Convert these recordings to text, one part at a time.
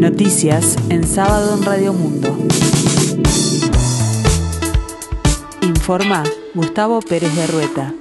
Noticias en sábado en Radio Mundo. Informa Gustavo Pérez de Rueta.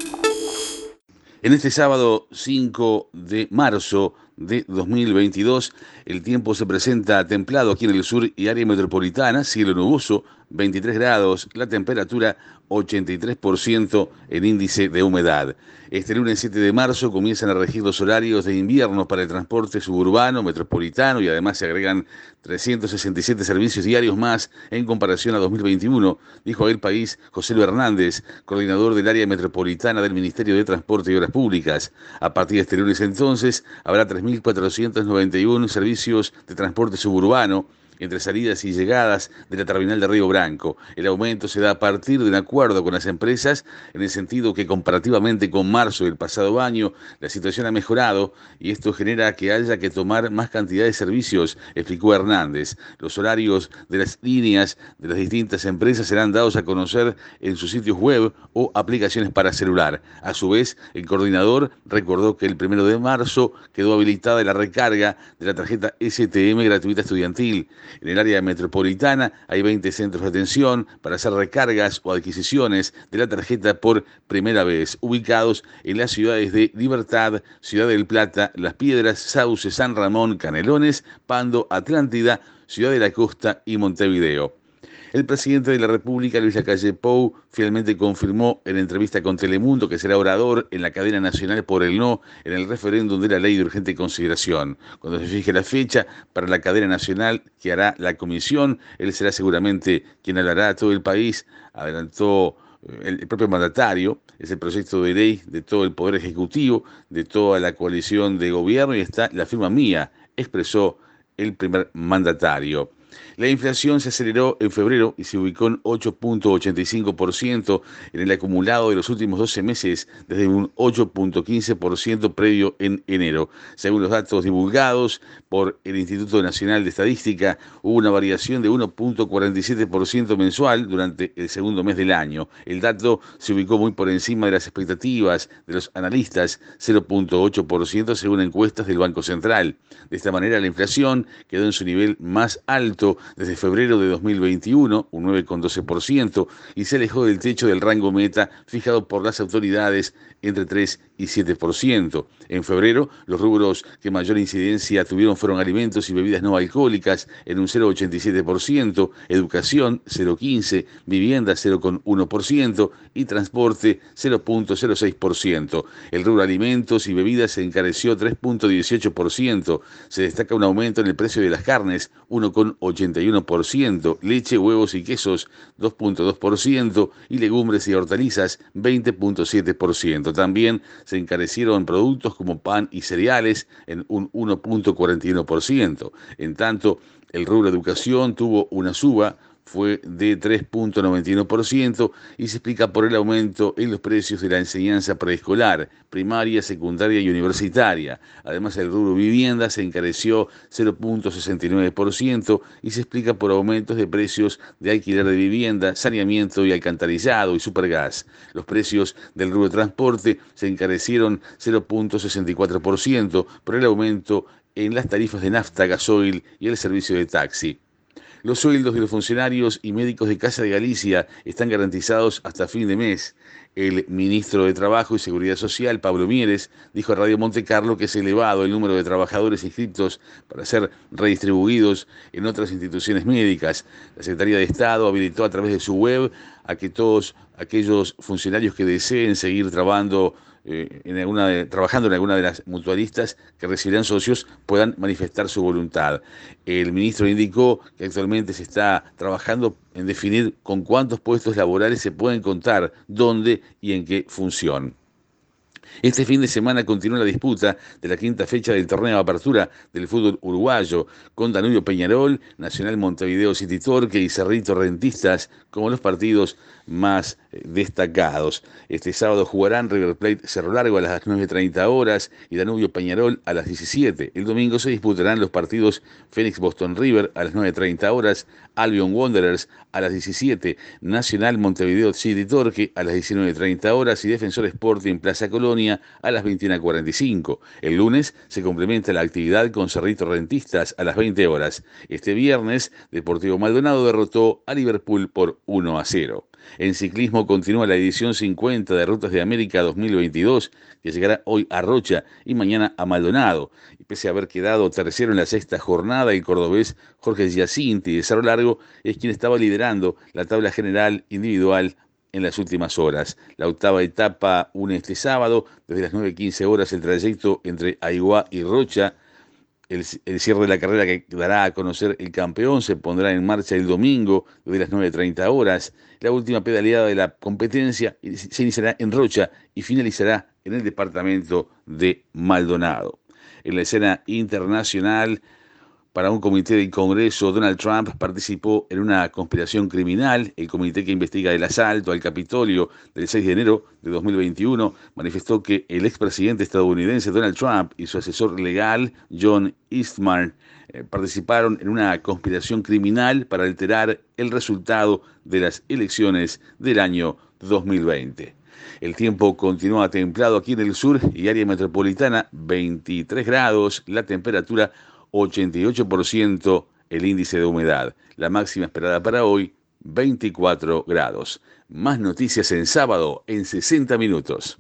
En este sábado 5 de marzo de 2022, el tiempo se presenta templado aquí en el sur y área metropolitana, cielo nuboso, 23 grados, la temperatura 83% en índice de humedad. Este lunes 7 de marzo comienzan a regir los horarios de invierno para el transporte suburbano, metropolitano y además se agregan 367 servicios diarios más en comparación a 2021, dijo el país José Luis Hernández, coordinador del área metropolitana del Ministerio de Transporte y Obras Públicas. A partir de este lunes entonces habrá 3.491 servicios de transporte suburbano entre salidas y llegadas de la terminal de Río Branco. El aumento se da a partir de un acuerdo con las empresas en el sentido que comparativamente con marzo del pasado año la situación ha mejorado y esto genera que haya que tomar más cantidad de servicios, explicó Hernández. Los horarios de las líneas de las distintas empresas serán dados a conocer en sus sitios web o aplicaciones para celular. A su vez, el coordinador recordó que el primero de marzo quedó habilitada la recarga de la tarjeta STM gratuita estudiantil. En el área metropolitana hay 20 centros de atención para hacer recargas o adquisiciones de la tarjeta por primera vez, ubicados en las ciudades de Libertad, Ciudad del Plata, Las Piedras, Sauce, San Ramón, Canelones, Pando, Atlántida, Ciudad de la Costa y Montevideo. El presidente de la República, Luis Lacalle Pou, finalmente confirmó en entrevista con Telemundo que será orador en la cadena nacional por el no en el referéndum de la ley de urgente consideración. Cuando se fije la fecha para la cadena nacional que hará la comisión, él será seguramente quien hablará a todo el país, adelantó eh, el, propio mandatario, es el proyecto de ley de todo el Poder Ejecutivo, de toda la coalición de gobierno y está la firma mía, expresó el primer mandatario. La inflación se aceleró en febrero y se ubicó en 8.85% en el acumulado de los últimos 12 meses, desde un 8.15% previo en enero. Según los datos divulgados por el Instituto Nacional de Estadística, hubo una variación de 1.47% mensual durante el segundo mes del año. El dato se ubicó muy por encima de las expectativas de los analistas, 0.8% según encuestas del Banco Central. De esta manera, la inflación quedó en su nivel más alto desde febrero de 2021, un 9,12%, y se alejó del techo del rango meta fijado por las autoridades entre 3 y 7%. En febrero, los rubros que mayor incidencia tuvieron fueron alimentos y bebidas no alcohólicas en un 0,87%, educación 0,15%, vivienda 0,1% y transporte 0,06%. El rubro alimentos y bebidas se encareció 3,18%. Se destaca un aumento en el precio de las carnes 1,81%, leche, huevos y quesos 2,2% y legumbres y hortalizas 20,7%. También se encarecieron productos como pan y cereales en un 1.41%. En tanto, el rubro educación tuvo una suba fue de 3.91% y se explica por el aumento en los precios de la enseñanza preescolar, primaria, secundaria y universitaria. Además, el rubro vivienda se encareció 0.69% y se explica por aumentos de precios de alquiler de vivienda, saneamiento y alcantarillado y supergas. Los precios del rubro transporte se encarecieron 0.64% por el aumento en las tarifas de nafta, gasoil y el servicio de taxi. Los sueldos de los funcionarios y médicos de Casa de Galicia están garantizados hasta fin de mes. El ministro de Trabajo y Seguridad Social, Pablo Mieres, dijo a Radio Monte Carlo que es elevado el número de trabajadores inscritos para ser redistribuidos en otras instituciones médicas. La Secretaría de Estado habilitó a través de su web a que todos aquellos funcionarios que deseen seguir trabajando eh, en alguna trabajando en alguna de las mutualistas que recibirán socios puedan manifestar su voluntad. El ministro indicó que actualmente se está trabajando en definir con cuántos puestos laborales se pueden contar, dónde y en qué función. Este fin de semana continúa la disputa de la quinta fecha del torneo de apertura del fútbol uruguayo, con Danubio Peñarol, Nacional Montevideo City Torque y Cerrito Rentistas como los partidos más destacados. Este sábado jugarán River Plate Cerro Largo a las 9.30 horas y Danubio Peñarol a las 17. El domingo se disputarán los partidos Phoenix Boston River a las 9.30 horas, Albion Wanderers a las 17, Nacional Montevideo City Torque a las 19.30 horas y Defensor Sporting Plaza Colonia a las 21.45. El lunes se complementa la actividad con Cerrito Rentistas a las 20 horas. Este viernes, Deportivo Maldonado derrotó a Liverpool por 1 a 0. En ciclismo continúa la edición 50 de Rutas de América 2022, que llegará hoy a Rocha y mañana a Maldonado. Y pese a haber quedado tercero en la sexta jornada, el cordobés Jorge Giacinti de Cerro Largo es quien estaba liderando la tabla general individual en las últimas horas. La octava etapa une este sábado, desde las 9.15 horas, el trayecto entre Aiguá y Rocha el, cierre de la carrera que dará a conocer el campeón se pondrá en marcha el domingo desde las 9.30 horas. La última pedaleada de la competencia se iniciará en Rocha y finalizará en el departamento de Maldonado. En la escena internacional, para un comité del Congreso, Donald Trump participó en una conspiración criminal. El comité que investiga el asalto al Capitolio del 6 de enero de 2021 manifestó que el expresidente estadounidense Donald Trump y su asesor legal, John Eastman, eh, participaron en una conspiración criminal para alterar el resultado de las elecciones del año 2020. El tiempo continúa templado aquí en el sur y área metropolitana 23 grados, la temperatura 88% el índice de humedad. La máxima esperada para hoy, 24 grados. Más noticias en sábado en 60 minutos.